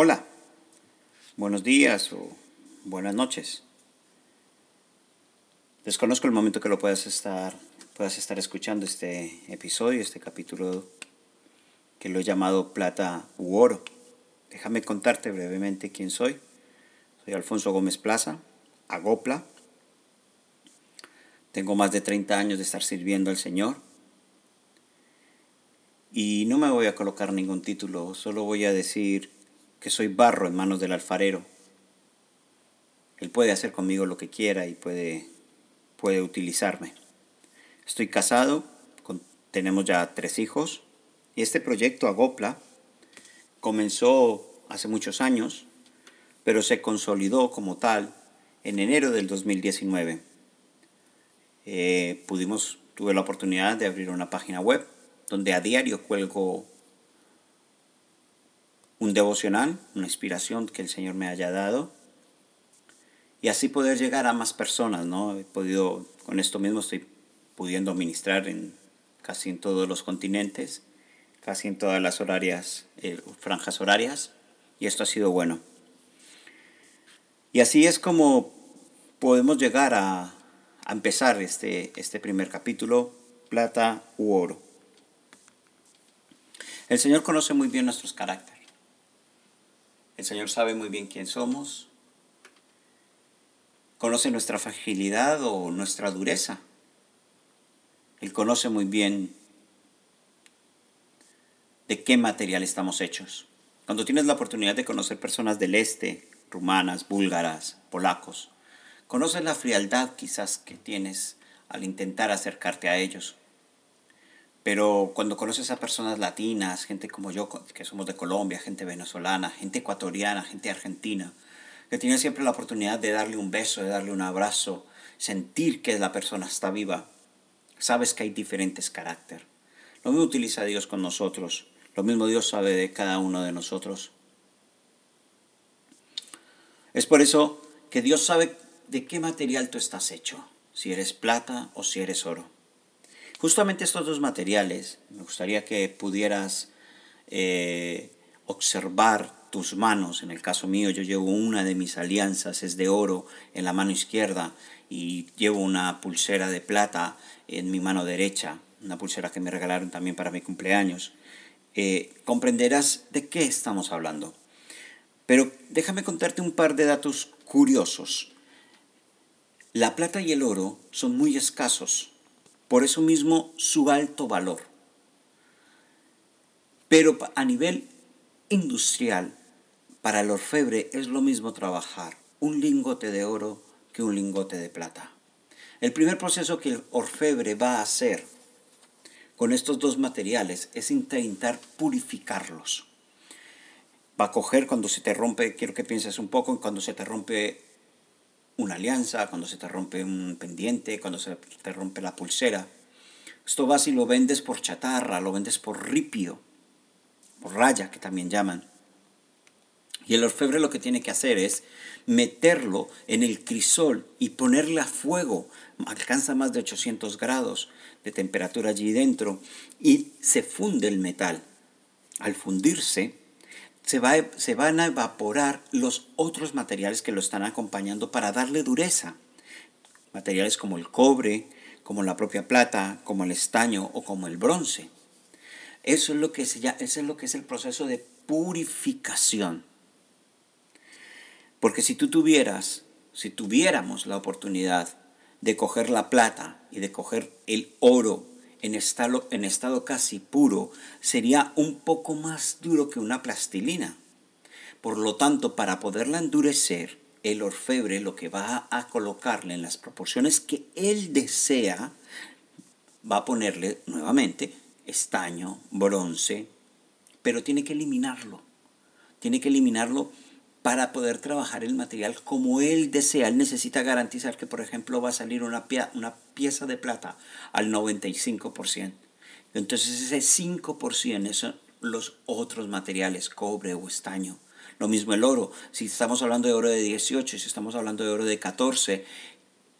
Hola, buenos días o buenas noches. Desconozco el momento que lo puedas estar, puedas estar escuchando este episodio, este capítulo que lo he llamado Plata u Oro. Déjame contarte brevemente quién soy. Soy Alfonso Gómez Plaza, Agopla. Tengo más de 30 años de estar sirviendo al Señor. Y no me voy a colocar ningún título, solo voy a decir que soy barro en manos del alfarero. Él puede hacer conmigo lo que quiera y puede, puede utilizarme. Estoy casado, tenemos ya tres hijos y este proyecto Agopla comenzó hace muchos años, pero se consolidó como tal en enero del 2019. Eh, pudimos, tuve la oportunidad de abrir una página web donde a diario cuelgo un devocional, una inspiración que el Señor me haya dado y así poder llegar a más personas, ¿no? He podido, con esto mismo estoy pudiendo ministrar en casi en todos los continentes, casi en todas las horarias, eh, franjas horarias, y esto ha sido bueno. Y así es como podemos llegar a, a empezar este, este primer capítulo, plata u oro. El Señor conoce muy bien nuestros caracteres. El Señor sabe muy bien quién somos. Conoce nuestra fragilidad o nuestra dureza. Él conoce muy bien de qué material estamos hechos. Cuando tienes la oportunidad de conocer personas del este, rumanas, búlgaras, polacos, conoces la frialdad quizás que tienes al intentar acercarte a ellos. Pero cuando conoces a personas latinas, gente como yo, que somos de Colombia, gente venezolana, gente ecuatoriana, gente argentina, que tienes siempre la oportunidad de darle un beso, de darle un abrazo, sentir que la persona está viva, sabes que hay diferentes carácter. Lo mismo utiliza Dios con nosotros, lo mismo Dios sabe de cada uno de nosotros. Es por eso que Dios sabe de qué material tú estás hecho, si eres plata o si eres oro. Justamente estos dos materiales, me gustaría que pudieras eh, observar tus manos. En el caso mío, yo llevo una de mis alianzas, es de oro en la mano izquierda y llevo una pulsera de plata en mi mano derecha, una pulsera que me regalaron también para mi cumpleaños. Eh, comprenderás de qué estamos hablando. Pero déjame contarte un par de datos curiosos. La plata y el oro son muy escasos por eso mismo su alto valor. Pero a nivel industrial, para el orfebre es lo mismo trabajar un lingote de oro que un lingote de plata. El primer proceso que el orfebre va a hacer con estos dos materiales es intentar purificarlos. Va a coger cuando se te rompe, quiero que pienses un poco, cuando se te rompe una alianza, cuando se te rompe un pendiente, cuando se te rompe la pulsera. Esto vas y lo vendes por chatarra, lo vendes por ripio, por raya, que también llaman. Y el orfebre lo que tiene que hacer es meterlo en el crisol y ponerle a fuego. Alcanza más de 800 grados de temperatura allí dentro y se funde el metal. Al fundirse, se, va, se van a evaporar los otros materiales que lo están acompañando para darle dureza. Materiales como el cobre, como la propia plata, como el estaño o como el bronce. Eso es lo que, se, eso es, lo que es el proceso de purificación. Porque si tú tuvieras, si tuviéramos la oportunidad de coger la plata y de coger el oro en estado, en estado casi puro sería un poco más duro que una plastilina. Por lo tanto, para poderla endurecer, el orfebre lo que va a colocarle en las proporciones que él desea, va a ponerle nuevamente estaño, bronce, pero tiene que eliminarlo. Tiene que eliminarlo para poder trabajar el material como él desea. Él necesita garantizar que, por ejemplo, va a salir una, una pieza de plata al 95%. Entonces ese 5% son los otros materiales, cobre o estaño. Lo mismo el oro. Si estamos hablando de oro de 18, si estamos hablando de oro de 14,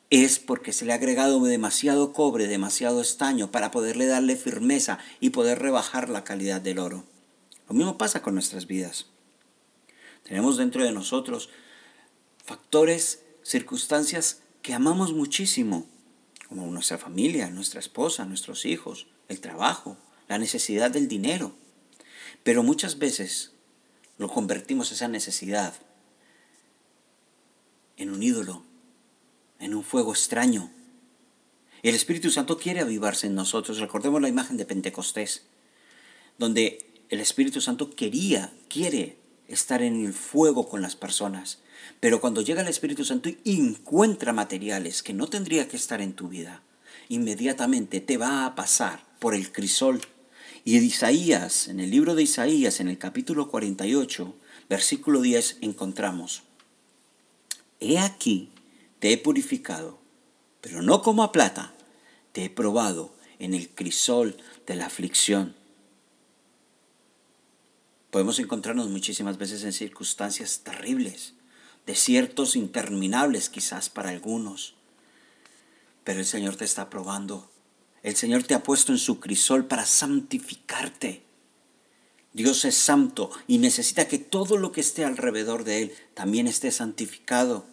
es porque se le ha agregado demasiado cobre, demasiado estaño para poderle darle firmeza y poder rebajar la calidad del oro. Lo mismo pasa con nuestras vidas. Tenemos dentro de nosotros factores, circunstancias que amamos muchísimo, como nuestra familia, nuestra esposa, nuestros hijos, el trabajo, la necesidad del dinero. Pero muchas veces lo convertimos esa necesidad en un ídolo, en un fuego extraño. El Espíritu Santo quiere avivarse en nosotros. Recordemos la imagen de Pentecostés, donde el Espíritu Santo quería, quiere estar en el fuego con las personas. Pero cuando llega el Espíritu Santo y encuentra materiales que no tendría que estar en tu vida, inmediatamente te va a pasar por el crisol. Y en Isaías, en el libro de Isaías, en el capítulo 48, versículo 10, encontramos, He aquí, te he purificado, pero no como a plata, te he probado en el crisol de la aflicción. Podemos encontrarnos muchísimas veces en circunstancias terribles, desiertos interminables quizás para algunos, pero el Señor te está probando. El Señor te ha puesto en su crisol para santificarte. Dios es santo y necesita que todo lo que esté alrededor de Él también esté santificado.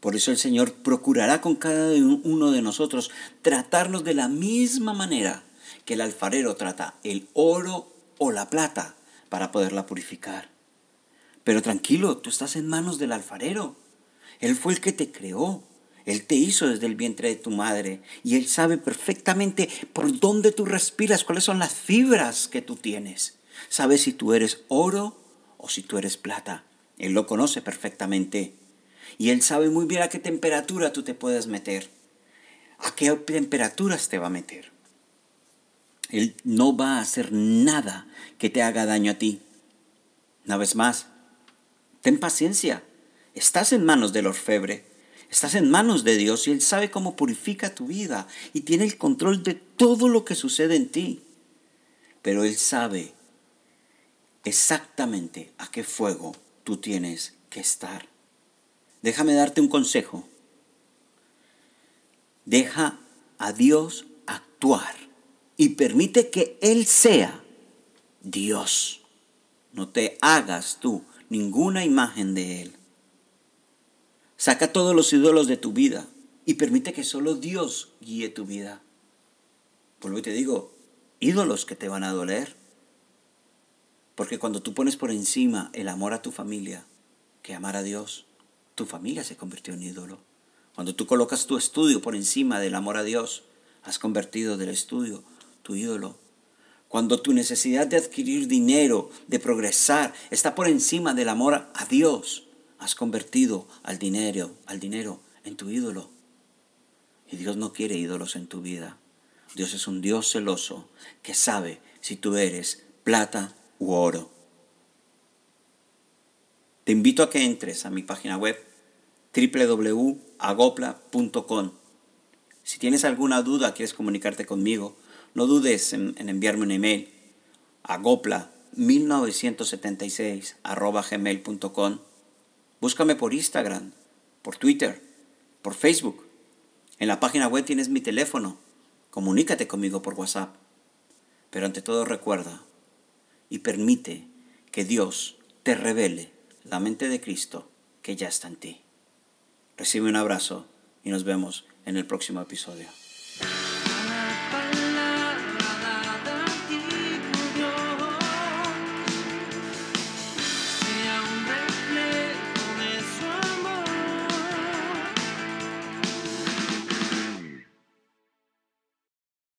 Por eso el Señor procurará con cada uno de nosotros tratarnos de la misma manera que el alfarero trata el oro o la plata para poderla purificar. Pero tranquilo, tú estás en manos del alfarero. Él fue el que te creó. Él te hizo desde el vientre de tu madre y Él sabe perfectamente por dónde tú respiras, cuáles son las fibras que tú tienes. Sabe si tú eres oro o si tú eres plata. Él lo conoce perfectamente. Y Él sabe muy bien a qué temperatura tú te puedes meter. A qué temperaturas te va a meter. Él no va a hacer nada que te haga daño a ti. Una vez más, ten paciencia. Estás en manos del orfebre. Estás en manos de Dios y Él sabe cómo purifica tu vida y tiene el control de todo lo que sucede en ti. Pero Él sabe exactamente a qué fuego tú tienes que estar. Déjame darte un consejo. Deja a Dios actuar y permite que Él sea Dios. No te hagas tú ninguna imagen de Él. Saca todos los ídolos de tu vida y permite que solo Dios guíe tu vida. Por lo que te digo, ídolos que te van a doler. Porque cuando tú pones por encima el amor a tu familia, que amar a Dios, tu familia se convirtió en ídolo. Cuando tú colocas tu estudio por encima del amor a Dios, has convertido del estudio tu ídolo. Cuando tu necesidad de adquirir dinero, de progresar, está por encima del amor a Dios, has convertido al dinero, al dinero en tu ídolo. Y Dios no quiere ídolos en tu vida. Dios es un Dios celoso que sabe si tú eres plata u oro. Te invito a que entres a mi página web www.agopla.com. Si tienes alguna duda, quieres comunicarte conmigo, no dudes en, enviarme un email a gopla1976 gmail.com. Búscame por Instagram, por Twitter, por Facebook. En la página web tienes mi teléfono. Comunícate conmigo por WhatsApp. Pero ante todo recuerda y permite que Dios te revele la mente de Cristo que ya está en ti. Recibe un abrazo y nos vemos en el próximo episodio.